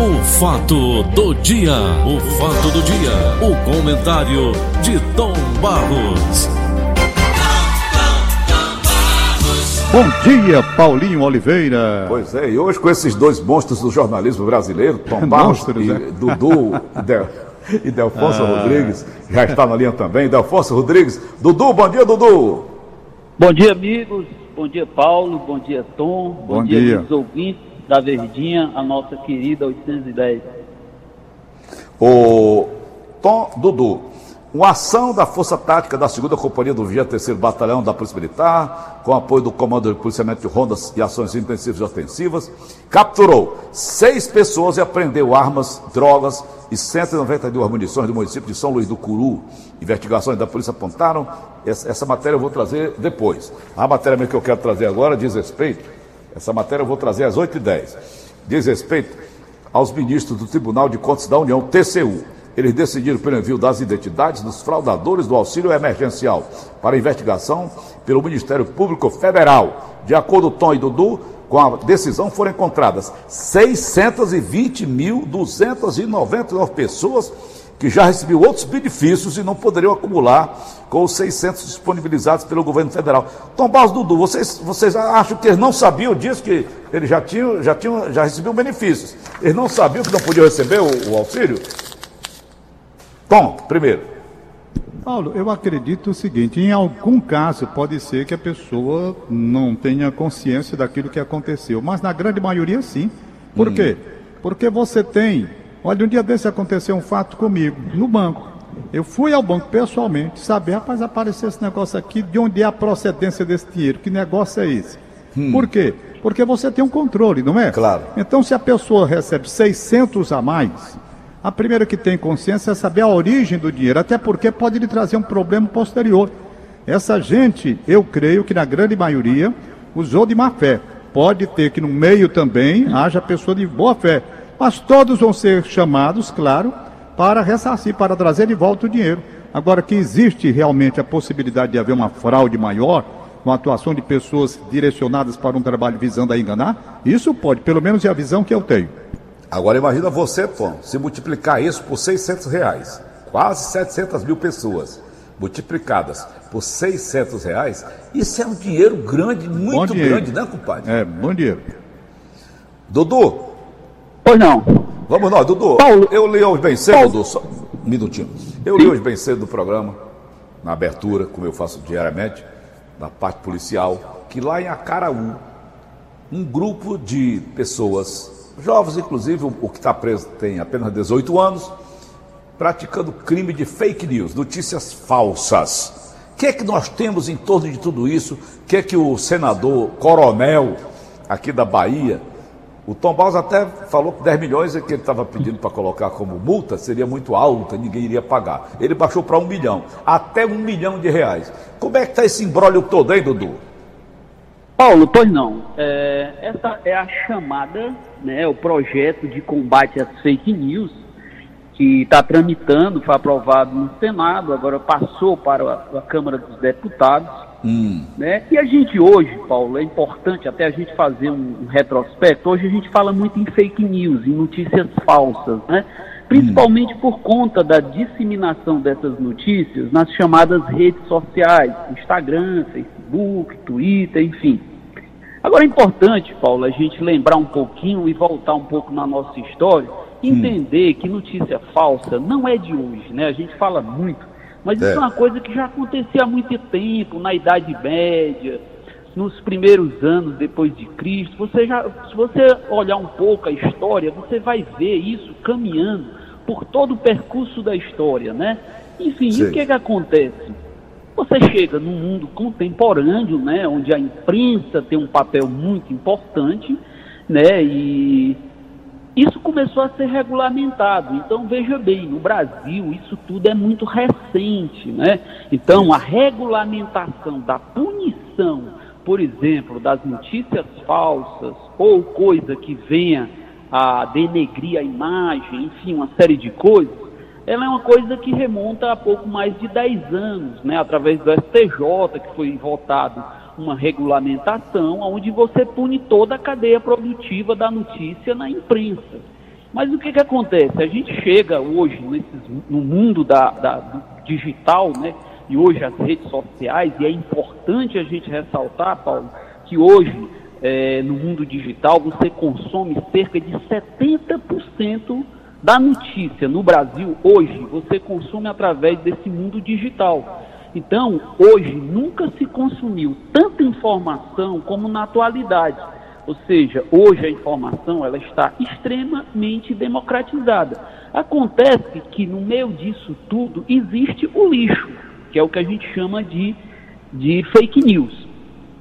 O fato do dia, o fato do dia, o comentário de Tom Barros. Bom dia, Paulinho Oliveira. Pois é, e hoje com esses dois monstros do jornalismo brasileiro, Tom Barros Monstros, e é? Dudu e, Del, e Delfonso Rodrigues, já está na linha também, Delfonso Rodrigues. Dudu, bom dia, Dudu. Bom dia, amigos. Bom dia, Paulo. Bom dia, Tom. Bom, Bom dia, dia. ouvintes da Verdinha, a nossa querida 810. O Tom Dudu, uma ação da Força Tática da 2 Companhia do 23º Batalhão da Polícia Militar, com apoio do Comando de Policiamento de Rondas e Ações Intensivas e Ofensivas, capturou seis pessoas e apreendeu armas, drogas e 192 munições do município de São Luís do Curu. Investigações da polícia apontaram, essa, essa matéria eu vou trazer depois. A matéria que eu quero trazer agora diz respeito, essa matéria eu vou trazer às 8h10, diz respeito aos ministros do Tribunal de Contas da União, TCU. Eles decidiram pelo envio das identidades dos fraudadores do auxílio emergencial para investigação pelo Ministério Público Federal. De acordo com Tom e Dudu, com a decisão foram encontradas 620.299 pessoas que já recebiam outros benefícios e não poderiam acumular com os 600 disponibilizados pelo governo federal. Tom Barros, Dudu, vocês, vocês acham que eles não sabiam disso, que eles já tinham, já tinham, já recebiam benefícios? Eles não sabiam que não podiam receber o, o auxílio? Tom, primeiro. Paulo, eu acredito o seguinte: em algum caso pode ser que a pessoa não tenha consciência daquilo que aconteceu, mas na grande maioria sim. Por quê? Porque você tem. Olha, um dia desse aconteceu um fato comigo, no banco. Eu fui ao banco pessoalmente saber, rapaz, apareceu esse negócio aqui, de onde é a procedência desse dinheiro? Que negócio é esse? Por quê? Porque você tem um controle, não é? Claro. Então, se a pessoa recebe 600 a mais, a primeira que tem consciência é saber a origem do dinheiro, até porque pode lhe trazer um problema posterior. Essa gente, eu creio que na grande maioria, usou de má fé. Pode ter que no meio também haja pessoa de boa fé. Mas todos vão ser chamados, claro, para ressarcir, para trazer de volta o dinheiro. Agora, que existe realmente a possibilidade de haver uma fraude maior, uma atuação de pessoas direcionadas para um trabalho visando a enganar, isso pode, pelo menos é a visão que eu tenho. Agora imagina você, Tom, se multiplicar isso por 600 reais, quase 700 mil pessoas multiplicadas por 600 reais, isso é um dinheiro grande, muito dinheiro. grande, né, compadre? É, bom dinheiro. Dudu, Pois não. vamos nós, Dudu. Paulo. Eu li hoje bem cedo, Paulo. Dudu, só um minutinho. Eu li hoje bem cedo do programa, na abertura, como eu faço diariamente, da parte policial, que lá em Acaraú, um grupo de pessoas, jovens inclusive, o que está preso tem apenas 18 anos, praticando crime de fake news, notícias falsas. O que é que nós temos em torno de tudo isso? O que é que o senador coronel aqui da Bahia, o Tom Barros até falou que 10 milhões é que ele estava pedindo para colocar como multa seria muito alta, ninguém iria pagar. Ele baixou para um milhão, até um milhão de reais. Como é que está esse imbróglio todo, hein, Dudu? Paulo, pois não. É, essa é a chamada, né, o projeto de combate às fake news, que está tramitando, foi aprovado no Senado, agora passou para a Câmara dos Deputados. Né? E a gente hoje, Paulo, é importante até a gente fazer um, um retrospecto. Hoje a gente fala muito em fake news, em notícias falsas, né? principalmente por conta da disseminação dessas notícias nas chamadas redes sociais, Instagram, Facebook, Twitter, enfim. Agora é importante, Paulo, a gente lembrar um pouquinho e voltar um pouco na nossa história, entender que notícia falsa não é de hoje, né? A gente fala muito, mas É. isso é uma coisa que já acontecia há muito tempo, na Idade Média, nos primeiros anos depois de Cristo. Você já, se você olhar um pouco a história, você vai ver isso caminhando por todo o percurso da história, né? Enfim, e Sim. o que é que acontece? Você chega num mundo contemporâneo, né, onde a imprensa tem um papel muito importante, né, e isso começou a ser regulamentado. Então, veja bem, no Brasil isso tudo é muito recente, né? Então, a regulamentação da punição, por exemplo, das notícias falsas ou coisa que venha a denegrir a imagem, enfim, uma série de coisas, ela é uma coisa que remonta a pouco mais de 10 anos, né? Através do STJ, que foi votado uma regulamentação onde você pune toda a cadeia produtiva da notícia na imprensa. Mas o que, que acontece? A gente chega hoje nesses, no mundo da, da, digital, né? E hoje as redes sociais, e é importante a gente ressaltar, Paulo, que hoje é, no mundo digital você consome cerca de 70% da notícia no Brasil hoje você consome através desse mundo digital. Então, hoje nunca se consumiu tanta informação como na atualidade. Ou seja, hoje a informação ela está extremamente democratizada. Acontece que no meio disso tudo existe o lixo, que é o que a gente chama de, de fake news.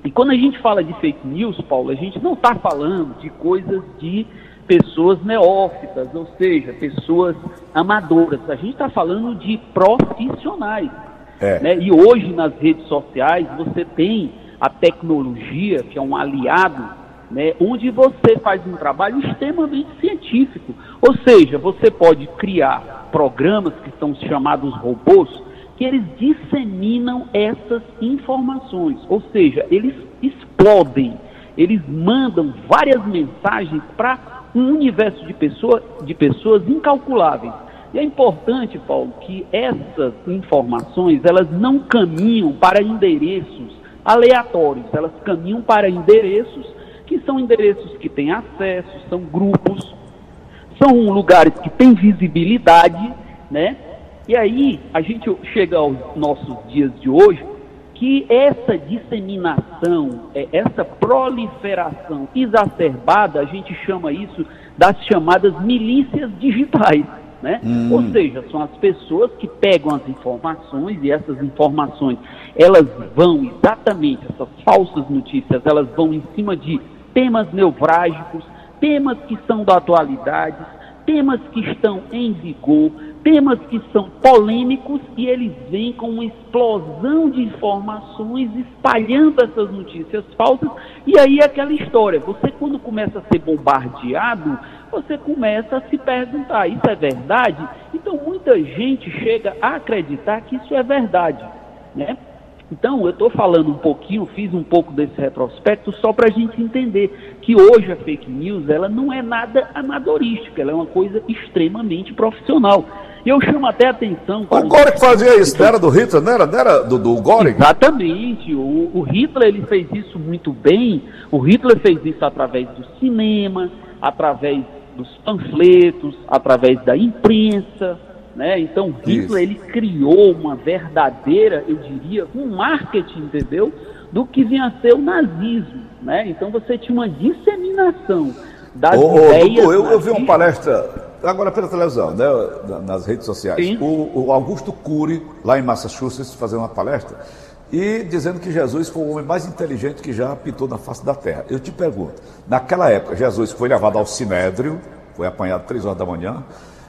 E quando a gente fala de fake news, Paulo, a gente não está falando de coisas de pessoas neófitas, ou seja, pessoas amadoras. A gente está falando de profissionais. É. Né? E hoje nas redes sociais você tem a tecnologia, que é um aliado, né, onde você faz um trabalho extremamente científico. Ou seja, você pode criar programas que são chamados robôs, que eles disseminam essas informações. Ou seja, eles explodem, eles mandam várias mensagens para um universo de, pessoa, de pessoas incalculáveis. E é importante, Paulo, que essas informações elas não caminham para endereços aleatórios, elas caminham para endereços que são endereços que têm acesso, são grupos, são lugares que têm visibilidade, né? E aí a gente chega aos nossos dias de hoje que essa disseminação, é, essa proliferação exacerbada, a gente chama isso das chamadas milícias digitais. Né? Hum. Ou seja, são as pessoas que pegam as informações e essas informações, elas vão exatamente, essas falsas notícias, elas vão em cima de temas nevrálgicos, temas que são da atualidade, temas que estão em vigor, temas que são polêmicos e eles vêm com uma explosão de informações espalhando essas notícias falsas. E aí é aquela história, você quando começa a ser bombardeado, você começa a se perguntar, isso é verdade? Então muita gente chega a acreditar que isso é verdade, né? Então, eu estou falando um pouquinho, fiz um pouco desse retrospecto só para a gente entender que hoje a fake news ela não é nada amadorística, ela é uma coisa extremamente profissional. E eu chamo até a atenção. O Göring fazia isso, não era do Hitler, não era, não era do, do Göring? Exatamente. O, o Hitler ele fez isso muito bem. O Hitler fez isso através do cinema, através dos panfletos, através da imprensa, né? Então Hitler Isso. ele criou uma verdadeira, eu diria, um marketing, entendeu? Do que vinha a ser o nazismo, né? Então você tinha uma disseminação das ô, ideias. Dudu, eu, eu vi uma palestra agora pela televisão, né, nas redes sociais. O, o, Augusto Cury, lá em Massachusetts, fazendo uma palestra e dizendo que Jesus foi o homem mais inteligente que já pintou na face da terra. Eu te pergunto, naquela época, Jesus foi levado ao Sinédrio, foi apanhado três horas da manhã,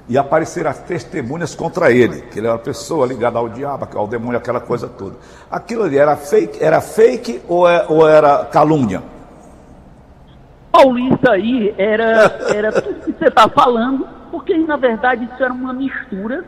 e apareceram as testemunhas contra ele, que ele era uma pessoa ligada ao diabo, ao demônio, aquela coisa toda. Aquilo ali era fake, era fake ou, é, ou era calúnia? Paulo, isso aí era, era tudo que você está falando, porque na verdade isso era uma mistura,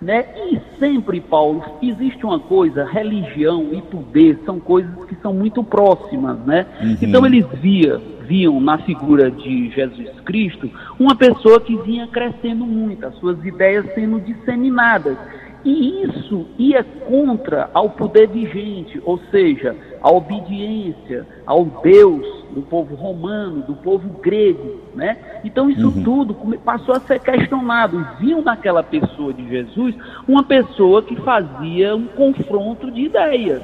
né? E sempre, Paulo, existe uma coisa, religião e poder são coisas que são muito próximas, né? Uhum. Então eles via, viam na figura de Jesus Cristo uma pessoa que vinha crescendo muito, as suas ideias sendo disseminadas. E isso ia contra ao poder vigente, ou seja, a obediência ao Deus do povo romano, do povo grego, né? Então isso uhum. tudo passou a ser questionado. Viam naquela pessoa de Jesus uma pessoa que fazia um confronto de ideias.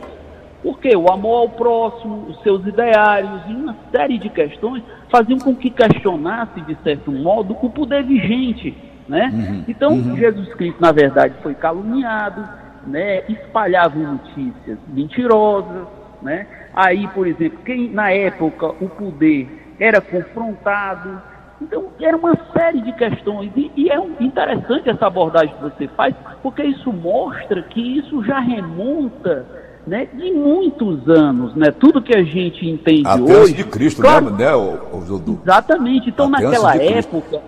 Porque o amor ao próximo, os seus ideários e uma série de questões faziam com que questionasse, de certo modo, o poder vigente. Né? Uhum, então, uhum. Jesus Cristo, na verdade, foi caluniado, né? espalhava notícias mentirosas. Né? Aí, por exemplo, quem na época o poder era confrontado. Então, era uma série de questões. E, e é interessante essa abordagem que você faz, porque isso mostra que isso já remonta né, de muitos anos, né? Tudo que a gente entende Até hoje. de Cristo, claro, né, o, o, Exatamente. Então, Até naquela época,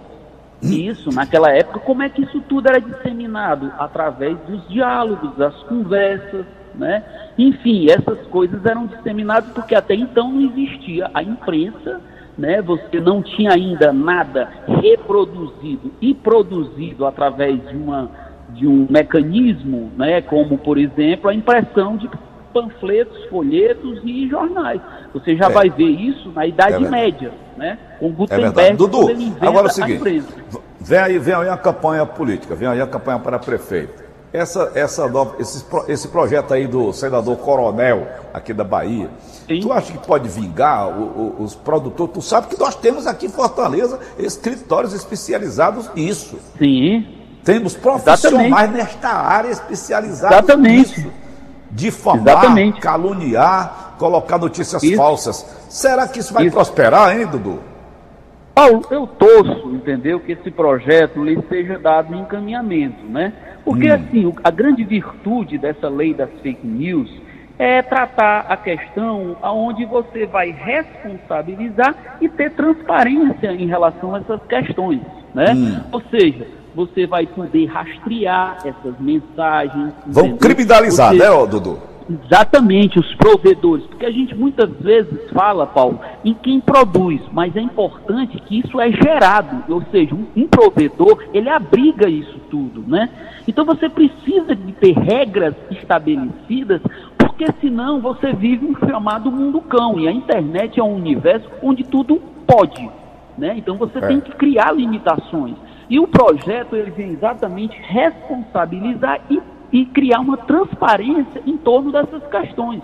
isso, naquela época, como é que isso tudo era disseminado? Através dos diálogos, das conversas, né? Enfim, essas coisas eram disseminadas porque até então não existia a imprensa né, você não tinha ainda nada reproduzido e produzido através de, uma, de um mecanismo, né, como, por exemplo, a impressão de panfletos, folhetos e jornais. Você já é. vai ver isso na Idade é Média, né? Com Gutenberg, é Dudu, agora é o seguinte, vem aí, vem aí a campanha política, vem aí a campanha para prefeito. Essa, essa nova, esse, esse projeto aí do senador Coronel aqui da Bahia, Sim. tu acha que pode vingar o, o, os produtores? Tu sabe que nós temos aqui em Fortaleza escritórios especializados nisso. Sim. Temos profissionais Exatamente. nesta área especializados Exatamente. nisso. Difamar, Exatamente. caluniar, colocar notícias isso. falsas. Será que isso vai isso. prosperar, hein, Dudu? Paulo, eu torço, entendeu, que esse projeto lhe seja dado encaminhamento, né? Porque, hum. assim, a grande virtude dessa lei das fake news é tratar a questão aonde você vai responsabilizar e ter transparência em relação a essas questões, né? Hum. Ou seja, você vai poder rastrear essas mensagens. Vão entendeu? criminalizar, você... né, Dudu? Exatamente, os provedores, porque a gente muitas vezes fala, Paulo, em quem produz, mas é importante que isso é gerado, ou seja, um, um provedor, ele abriga isso tudo, né? Então você precisa de ter regras estabelecidas, porque senão você vive um chamado mundo cão, e a internet é um universo onde tudo pode, né? Então você é. tem que criar limitações. E o projeto ele vem exatamente responsabilizar e e criar uma transparência em torno dessas questões.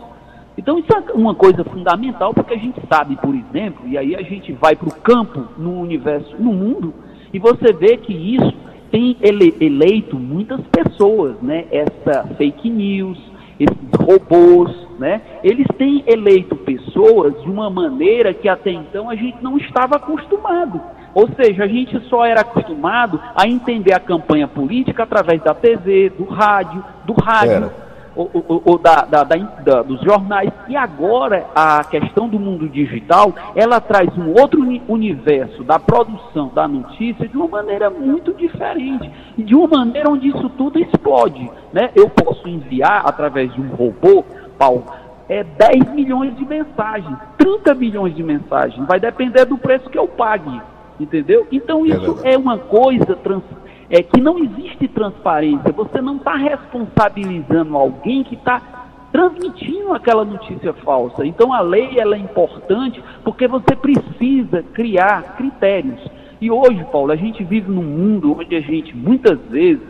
Então isso é uma coisa fundamental porque a gente sabe, por exemplo, e aí a gente vai para o campo no universo, no mundo, e você vê que isso tem ele, eleito muitas pessoas, né? Essa fake news, esses robôs, né? Eles têm eleito pessoas de uma maneira que até então a gente não estava acostumado. Ou seja, a gente só era acostumado a entender a campanha política através da TV, do rádio, do rádio, ou, ou, ou da, da, da, dos jornais. E agora a questão do mundo digital, ela traz um outro universo da produção da notícia de uma maneira muito diferente, de uma maneira onde isso tudo explode. Né? Eu posso enviar através de um robô, Paulo, é 10 milhões de mensagens, 30 milhões de mensagens, vai depender do preço que eu pague. Entendeu? Então isso é, é uma coisa trans, é, que não existe transparência. Você não está responsabilizando alguém que está transmitindo aquela notícia falsa. Então a lei ela é importante porque você precisa criar critérios. E hoje, Paulo, a gente vive num mundo onde a gente muitas vezes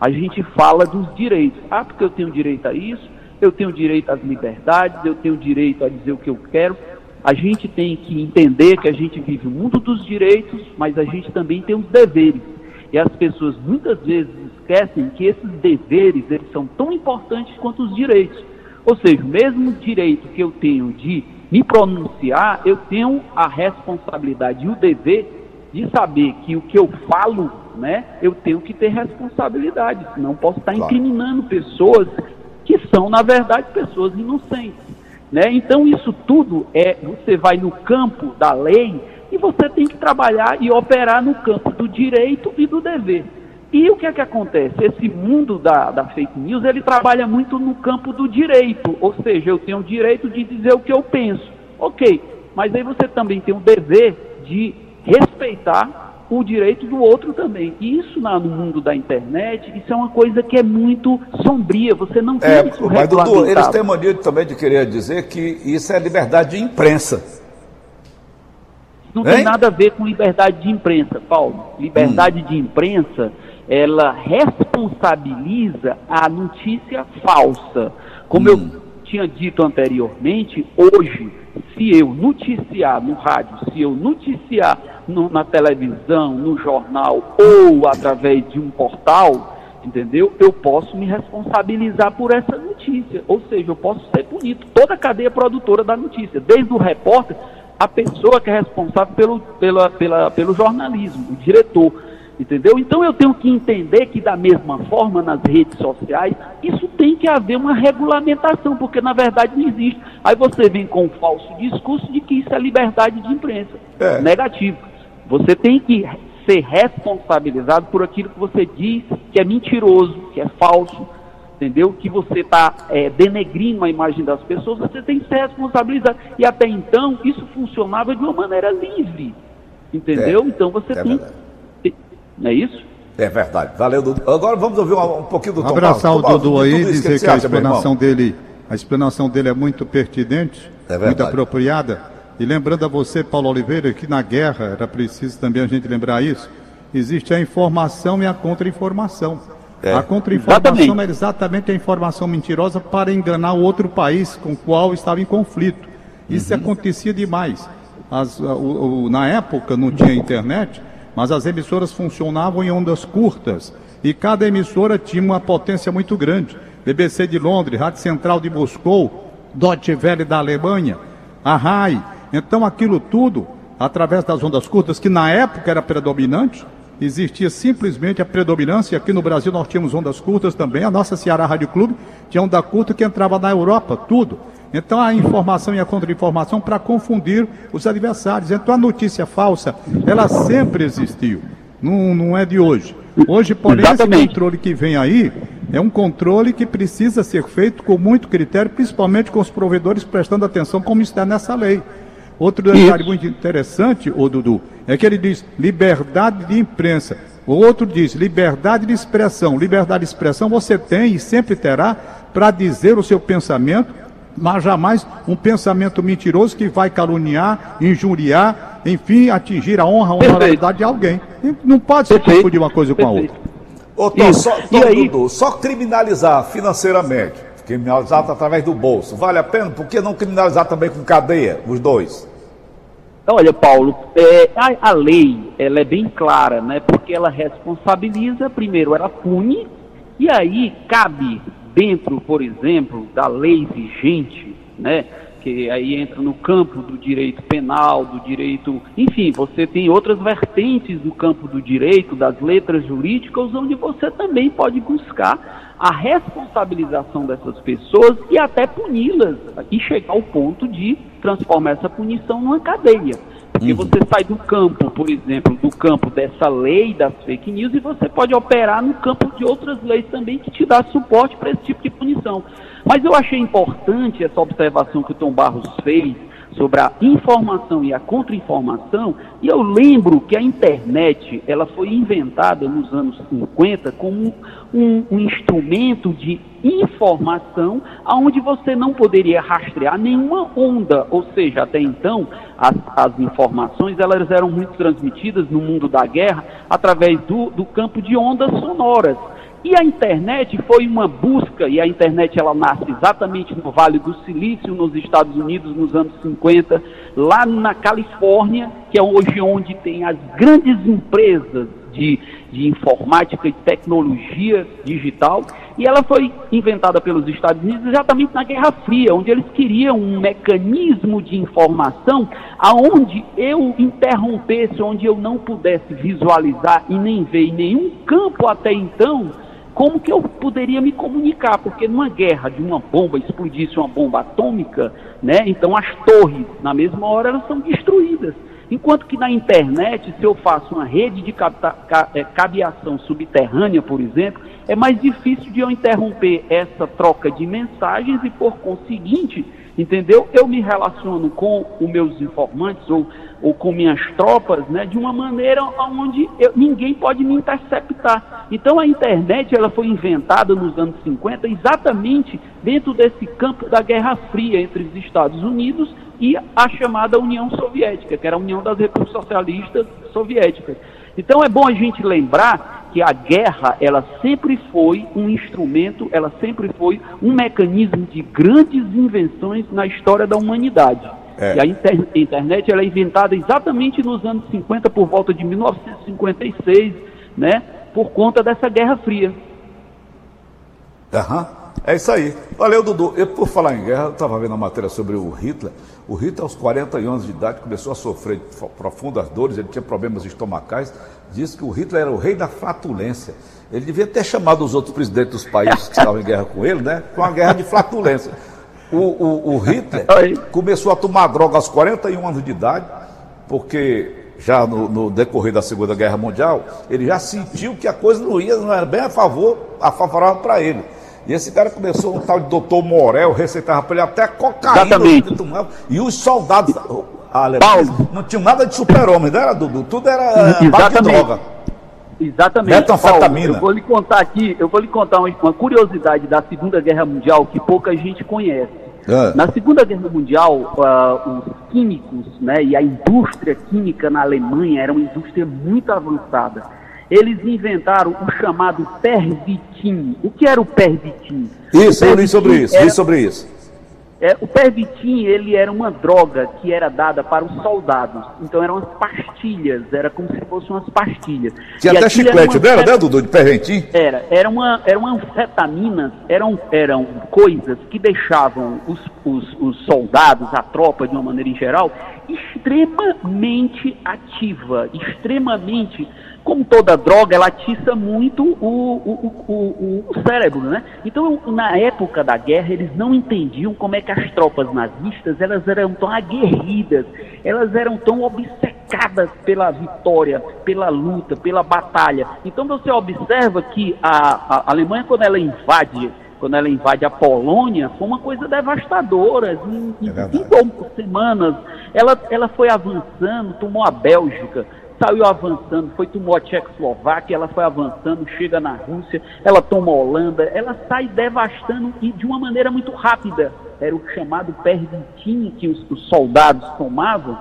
a gente fala dos direitos. Ah, porque eu tenho direito a isso, eu tenho direito às liberdades, eu tenho direito a dizer o que eu quero a gente tem que entender que a gente vive o mundo dos direitos, mas a gente também tem os deveres. E as pessoas muitas vezes esquecem que esses deveres eles são tão importantes quanto os direitos. Ou seja, o mesmo direito que eu tenho de me pronunciar, eu tenho a responsabilidade e o dever de saber que o que eu falo, né, eu tenho que ter responsabilidade, senão posso estar incriminando pessoas que são, na verdade, pessoas inocentes. Né? Então, isso tudo é, você vai no campo da lei e você tem que trabalhar e operar no campo do direito e do dever. E o que é que acontece? Esse mundo da, da fake news, ele trabalha muito no campo do direito, ou seja, eu tenho o direito de dizer o que eu penso. Ok, mas aí você também tem o dever de respeitar o direito do outro também. E isso no mundo da internet, isso é uma coisa que é muito sombria, você não tem é, isso Mas, Dudu, eles têm mania também de querer dizer que isso é liberdade de imprensa. Não hein? tem nada a ver com liberdade de imprensa, Paulo. Liberdade hum. de imprensa, ela responsabiliza a notícia falsa. Como hum. eu tinha dito anteriormente, hoje, se eu noticiar no rádio, se eu noticiar no, na televisão, no jornal ou através de um portal, entendeu? Eu posso me responsabilizar por essa notícia. Ou seja, eu posso ser punido. Toda a cadeia produtora da notícia, desde o repórter, a pessoa que é responsável pelo, pela, pela, pelo jornalismo, o diretor. Entendeu? Então eu tenho que entender que da mesma forma nas redes sociais, isso tem que haver uma regulamentação, porque na verdade não existe. Aí você vem com o falso discurso de que isso é liberdade de imprensa. É. Negativo. Você tem que ser responsabilizado por aquilo que você diz que é mentiroso, que é falso. entendeu? Que você está é, denegrindo a imagem das pessoas, você tem que se responsabilizar. E até então, isso funcionava de uma maneira livre, entendeu? É, então você é tem. Verdade. Não é isso? É verdade. Valeu, Dudu. Agora vamos ouvir um, um pouquinho do Tom Abraçar o Dudu aí, dizer que, que a explanação dele, a explanação dele é muito pertinente, é muito apropriada. E lembrando a você, Paulo Oliveira, que na guerra era preciso também a gente lembrar isso. Existe a informação e a contra-informação. É. A contra-informação é exatamente a informação mentirosa para enganar o outro país com o qual estava em conflito. Isso uhum. acontecia demais. As, o, o, na época não tinha internet, mas as emissoras funcionavam em ondas curtas e cada emissora tinha uma potência muito grande. BBC de Londres, Rádio Central de Moscou, Deutsche Welle da Alemanha, a RAI. Então aquilo tudo, através das ondas curtas, que na época era predominante, existia simplesmente a predominância. Aqui no Brasil nós tínhamos ondas curtas também. A nossa Ceará Rádio Clube tinha onda curta que entrava na Europa, tudo. Então a informação e a contra-informação para confundir os adversários. Então a notícia falsa, ela sempre existiu. Não, não é de hoje. Hoje, porém, Exatamente. esse controle que vem aí é um controle que precisa ser feito com muito critério, principalmente com os provedores prestando atenção, como está nessa lei. Outro detalhe Isso. muito interessante, o Dudu, é que ele diz liberdade de imprensa. O outro diz liberdade de expressão. Liberdade de expressão você tem e sempre terá para dizer o seu pensamento, mas jamais um pensamento mentiroso que vai caluniar, injuriar, enfim, atingir a honra, a honorabilidade de alguém. Não pode se confundir uma coisa com a outra. Ô, Tom, só, Tom, aí... Dudu, só criminalizar financeiramente criminalizado através do bolso. Vale a pena? Por que não criminalizar também com cadeia, os dois? Olha, Paulo, é, a, a, lei ela é bem clara, né? Porque ela responsabiliza, primeiro, ela pune, e aí cabe dentro, por exemplo, da lei vigente, né? Que aí entra no campo do direito penal, do direito. Enfim, você tem outras vertentes do campo do direito, das letras jurídicas, onde você também pode buscar a responsabilização dessas pessoas e até puni-las e chegar ao ponto de transformar essa punição numa cadeia. Porque uhum. você sai do campo, por exemplo, do campo dessa lei das fake news e você pode operar no campo de outras leis também que te dá suporte para esse tipo de punição. Mas eu achei importante essa observação que o Tom Barros fez sobre a informação e a contra-informação, e eu lembro que a internet ela foi inventada nos anos 50 como um, um instrumento de informação aonde você não poderia rastrear nenhuma onda, ou seja, até então as, as informações elas eram muito transmitidas no mundo da guerra através do, do campo de ondas sonoras. E a internet foi uma busca, e a internet ela nasce exatamente no Vale do Silício, nos Estados Unidos, nos anos 50, lá na Califórnia, que é hoje onde tem as grandes empresas de, de informática e tecnologia digital, e ela foi inventada pelos Estados Unidos exatamente na Guerra Fria, onde eles queriam um mecanismo de informação aonde eu interrompesse, onde eu não pudesse visualizar e nem ver em nenhum campo até então como que eu poderia me comunicar? Porque numa guerra de uma bomba explodisse uma bomba atômica, né? Então as torres, na mesma hora, elas são destruídas. Enquanto que na internet, se eu faço uma rede de é, cabeação subterrânea, por exemplo, é mais difícil de eu interromper essa troca de mensagens e, por conseguinte, entendeu? Eu me relaciono com os meus informantes ou, ou com minhas tropas, né, de uma maneira onde eu, ninguém pode me interceptar. Então a internet ela foi inventada nos anos 50 exatamente dentro desse campo da Guerra Fria entre os Estados Unidos e a chamada União Soviética, que era a União das Repúblicas Socialistas Soviéticas. Então é bom a gente lembrar que a guerra, ela sempre foi um instrumento, ela sempre foi um mecanismo de grandes invenções na história da humanidade. É. E a, inter internet ela é inventada exatamente nos anos 50, por volta de 1956, né, por conta dessa Guerra Fria. Aham. É isso aí. Valeu, Dudu. Eu, por falar em guerra, eu estava vendo a matéria sobre o Hitler. O Hitler, aos 40 anos de idade, começou a sofrer profundas dores, ele tinha problemas estomacais. Disse que o Hitler era o rei da flatulência. Ele devia ter chamado os outros presidentes dos países que estavam em guerra com ele, né? Com uma guerra de flatulência. O, o, o Hitler começou a tomar droga aos 41 anos de idade, porque já no, no, decorrer da Segunda Guerra Mundial, ele já sentiu que a coisa não ia, não era bem a favor, a favorável para ele. E esse cara começou um tal de doutor Morel, receitava para ele até cocaína. Exatamente. Tomava, e os soldados alemães não tinham nada de super-homem, não era, Dudu? Tudo era de droga. Exatamente. Metanfetamina. Paulo, eu vou lhe contar aqui, eu vou lhe contar uma, uma curiosidade da Segunda Guerra Mundial que pouca gente conhece. É. Na Segunda Guerra Mundial, ah, os químicos né, e a indústria química na Alemanha era uma indústria muito avançada. Eles inventaram o chamado pervitin. O que era o pervitin? Isso, O eu li sobre isso, era- li sobre isso. é, o pervitin, ele era uma droga que era dada para os soldados. Então eram umas pastilhas, era como se fossem umas pastilhas. Tinha E até era chiclete, uma não era, né, Dudu? De perrentinho? Era, era uma, eram anfetaminas, eram, eram coisas que deixavam os, os, os soldados, a tropa de uma maneira em geral, extremamente ativa, extremamente, como toda droga, ela atiça muito o, o, o, o, cérebro, né? Então, na época da guerra, eles não entendiam como é que as tropas nazistas, elas eram tão aguerridas, elas eram tão obcecadas pela vitória, pela luta, pela batalha. Então, você observa que a, a Alemanha, quando ela invade quando ela invade a Polônia, foi uma coisa devastadora. Em, em É verdade. cinco ou semanas, ela, ela foi avançando, tomou a Bélgica, saiu avançando, foi tomou a Tchecoslováquia, ela foi avançando, chega na Rússia, ela toma a Holanda, ela sai devastando e de uma maneira muito rápida. Era o chamado pervitin que os, os soldados tomavam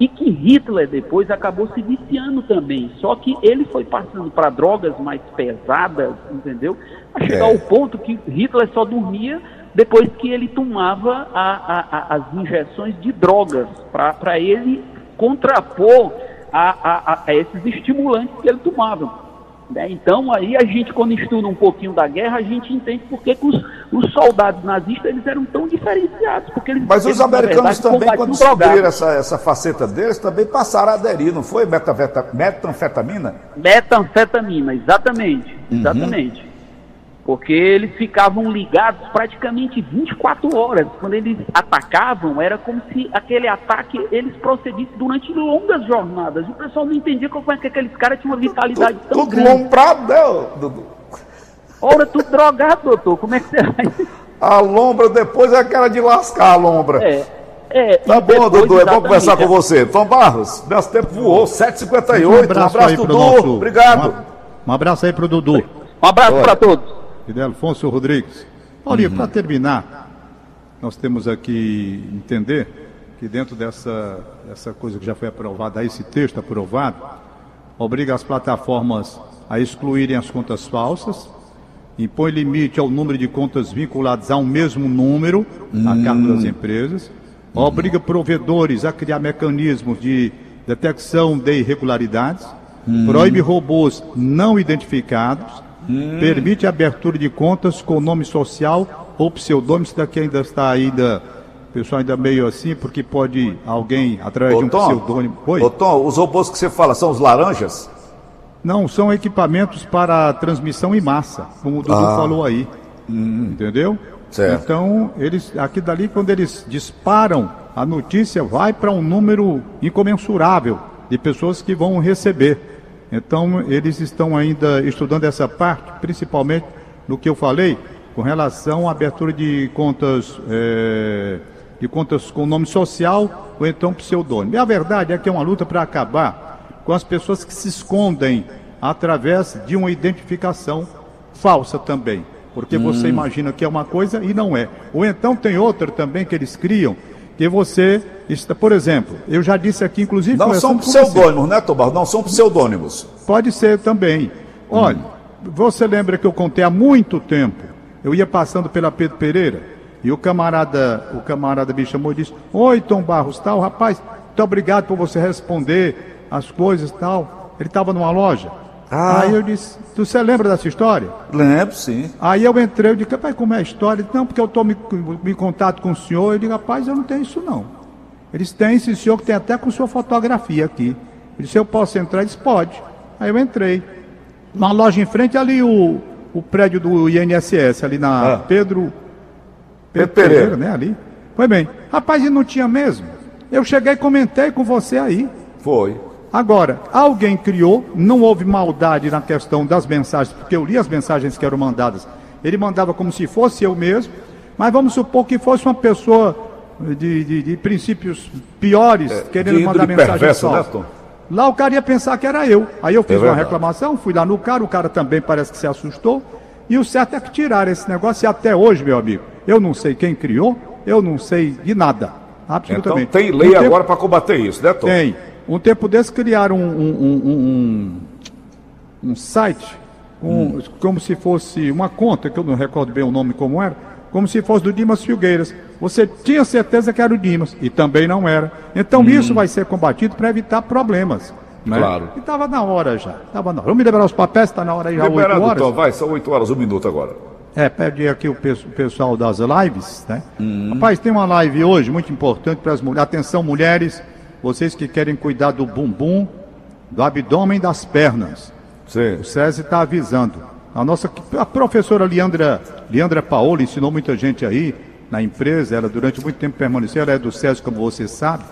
e que Hitler depois acabou se viciando também. Só que ele foi passando para drogas mais pesadas, entendeu? A chegar É. ao ponto que Hitler só dormia depois que ele tomava a- a- a- as injeções de drogas para ele contrapor a, a- a- esses estimulantes que ele tomava. né? Então aí a gente quando estuda um pouquinho da guerra a gente entende por que, os, os soldados nazistas eles eram tão diferenciados, porque eles Mas os eles, na americanos verdade, também, quando descobriram essa, essa faceta deles, também passaram a aderir, não foi? Metanfetamina? Metanfetamina, exatamente, Uhum. Exatamente. Porque eles ficavam ligados praticamente 24 horas. Quando eles atacavam, era como se aquele ataque eles procedisse durante longas jornadas. E o pessoal não entendia como é que aqueles caras tinham uma vitalidade tão Tudo grande. lombrado, né, Dudu? Ora, tudo drogado, doutor. Como é que você vai? A lombra depois é aquela de lascar a lombra. É, é, Tá bom, depois, Dudu, é bom exatamente, conversar com você. Tom Barros, nosso tempo voou, 7h58. Um abraço, aí pro Dudu. nosso- Obrigado. Um, um abraço aí pro Dudu. Um abraço Oi. para todos. De Alfonso Rodrigues. Paulinho, Uhum. para terminar, nós temos aqui entender que dentro dessa essa coisa que já foi aprovada, esse texto aprovado, obriga as plataformas a excluírem as contas falsas, impõe limite ao número de contas vinculadas a um mesmo número na carta das empresas, obriga provedores a criar mecanismos de detecção de irregularidades, proíbe robôs não identificados, permite a abertura de contas com nome social ou pseudônimo, isso daqui ainda está ainda, o pessoal ainda meio assim, porque pode alguém, através de Ô, um Tom, pseudônimo... Oi? ô, Tom, os robôs que você fala são os laranjas? Não, são equipamentos para transmissão em massa, como o Dudu falou aí. Entendeu? Certo. Então, eles, aqui dali, quando eles disparam, a notícia vai para um número incomensurável de pessoas que vão receber. Então, eles estão ainda estudando essa parte, principalmente no que eu falei, com relação à abertura de contas, eh, de contas com nome social ou então pseudônimo. E a verdade é que é uma luta para acabar com as pessoas que se escondem através de uma identificação falsa também. Porque você imagina que é uma coisa e não é. Ou então tem outra também que eles criam, que você está, por exemplo, eu já disse aqui, inclusive, Não são com você. pseudônimos, né, Tom Barros? Não são pseudônimos. Pode ser também. Olha, você lembra que eu contei há muito tempo? Eu ia passando pela Pedro Pereira e o camarada, o camarada me chamou e disse: Oi, Tom Barros, tal, rapaz, muito obrigado por você responder as coisas tal. Ele estava numa loja. Ah. Aí eu disse: Tu você lembra dessa história? Lembro, sim. Aí eu entrei, eu disse, rapaz, como é a história? Ele não, porque eu estou me, me em contato com o senhor. Eu disse, rapaz, eu não tenho isso não. Eles têm esse senhor que tem até com sua fotografia aqui. Ele disse, eu posso entrar? Ele disse, pode. Aí eu entrei. Na loja em frente, ali o, o prédio do INSS, ali na Ah. Pedro, Pedro Pereira. né, ali. Foi bem. Rapaz, e não tinha mesmo? Eu cheguei e comentei com você aí. Foi. Agora, alguém criou, não houve maldade na questão das mensagens, porque eu li as mensagens que eram mandadas Ele mandava como se fosse eu mesmo, mas vamos supor que fosse uma pessoa de, de, de princípios piores, é, querendo mandar mensagem falsa. Né, lá o cara ia pensar que era eu. Aí eu fiz é uma reclamação, fui lá no cara, o cara também parece que se assustou. E o certo é que tiraram esse negócio e até hoje, meu amigo, eu não sei quem criou, eu não sei de nada. Absolutamente. Então tem lei um agora para combater isso, né, Tom? Tem. Um tempo desse criaram um, um, um, um site hum. como se fosse uma conta, que eu não recordo bem o nome como era, como se fosse do Dimas Filgueiras. Você tinha certeza que era o Dimas, e também não era. Então hum. isso vai ser combatido para evitar problemas. Né? Claro. E estava na hora já. Tava na hora. Vamos liberar os papéis, está na hora aí já, Liberado, 8 horas. Então, vai, são 8 horas, um minuto agora. É, pede aqui o pessoal das lives, né? Hum. Rapaz, tem uma live hoje muito importante para as mulheres. Atenção, mulheres, vocês que querem cuidar do bumbum, do abdômen das pernas. Sim. O SESI está avisando. A nossa a professora Leandra, Leandra Paola ensinou muita gente aí na empresa, ela durante muito tempo permaneceu, ela é do SESI, como você sabe.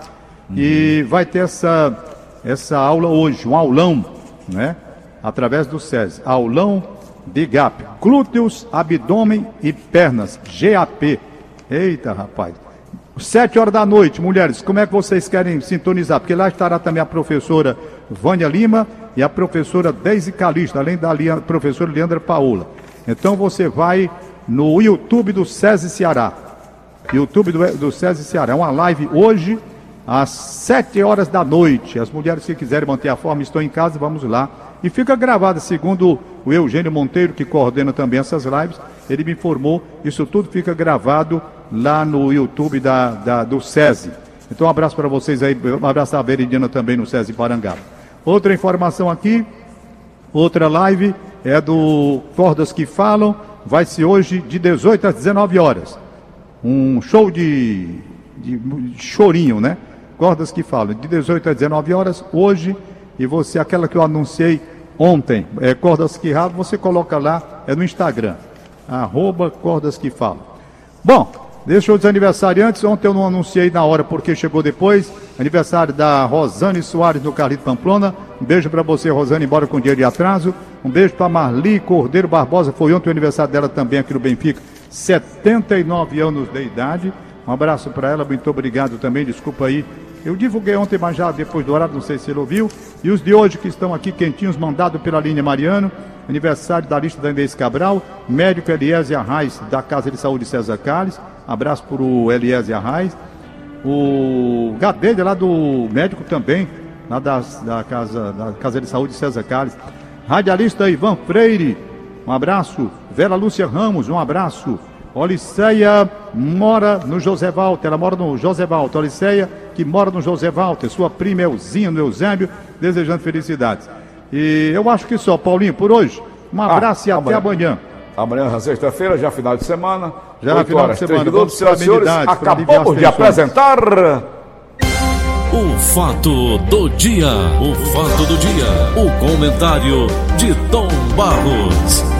E vai ter essa, essa aula hoje, um aulão, né? Através do SESI. Aulão de GAP. Glúteos, abdômen e pernas. GAP. Eita, rapaz. Sete horas da noite, mulheres, como é que vocês querem sintonizar? Porque lá estará também a professora Vânia Lima e a professora Deise Calista, além da professora Leandra Paola. Então você vai no YouTube do SESI Ceará. YouTube do, do SESI Ceará. É uma live hoje, às sete horas da noite. As mulheres que quiserem manter a forma estão em casa, vamos lá e fica gravada, segundo o Eugênio Monteiro, que coordena também essas lives, ele me informou, isso tudo fica gravado lá no YouTube da, da do SESI. Então um abraço para vocês aí, um abraço à Veridiana também no SESI Parangaba. Outra informação aqui, outra live é do Cordas que Falam, vai ser hoje de 18 às 19 horas. Um show de, de, de chorinho, né? Cordas que Falam, de 18 às 19 horas, hoje, e você, aquela que eu anunciei ontem, é, Cordas que Falam, você coloca lá, é no Instagram, arroba Cordas que Falam. Bom, deixa dizer aniversariantes, ontem eu não anunciei na hora porque chegou depois, aniversário da Rosane Soares no Carlito Pamplona, um beijo para você Rosane, embora com dia de atraso, um beijo para Marli Cordeiro Barbosa, foi ontem o aniversário dela também aqui no Benfica, 79 anos de idade, um abraço para ela, muito obrigado também, desculpa aí eu divulguei ontem, mas já depois do horário, não sei se ele ouviu. E os de hoje que estão aqui quentinhos, mandado pela linha Mariano. Aniversário da lista da Inês Cabral, médico Eliezer Arraes, da Casa de Saúde César Carles. Abraço para o Eliezer Arraes. O Gadelha, lá do médico também, lá das, da, casa, da Casa de Saúde César Carles. Radialista Ivan Freire, um abraço. Vera Lúcia Ramos, um abraço. Oliceia mora no José Walter, ela mora no José Walter. Oliceia, que mora no José Walter, sua prima Elzinha no Eusébio, desejando felicidades. E eu acho que só, Paulinho, por hoje. Um ah, abraço ah, e até amanhã. Amanhã, na sexta-feira, já final de semana. Já na final horas, de semana. Minutos, senhoras e senhores, acabamos de apresentar. O fato do dia. O fato do dia. O comentário de Tom Barros.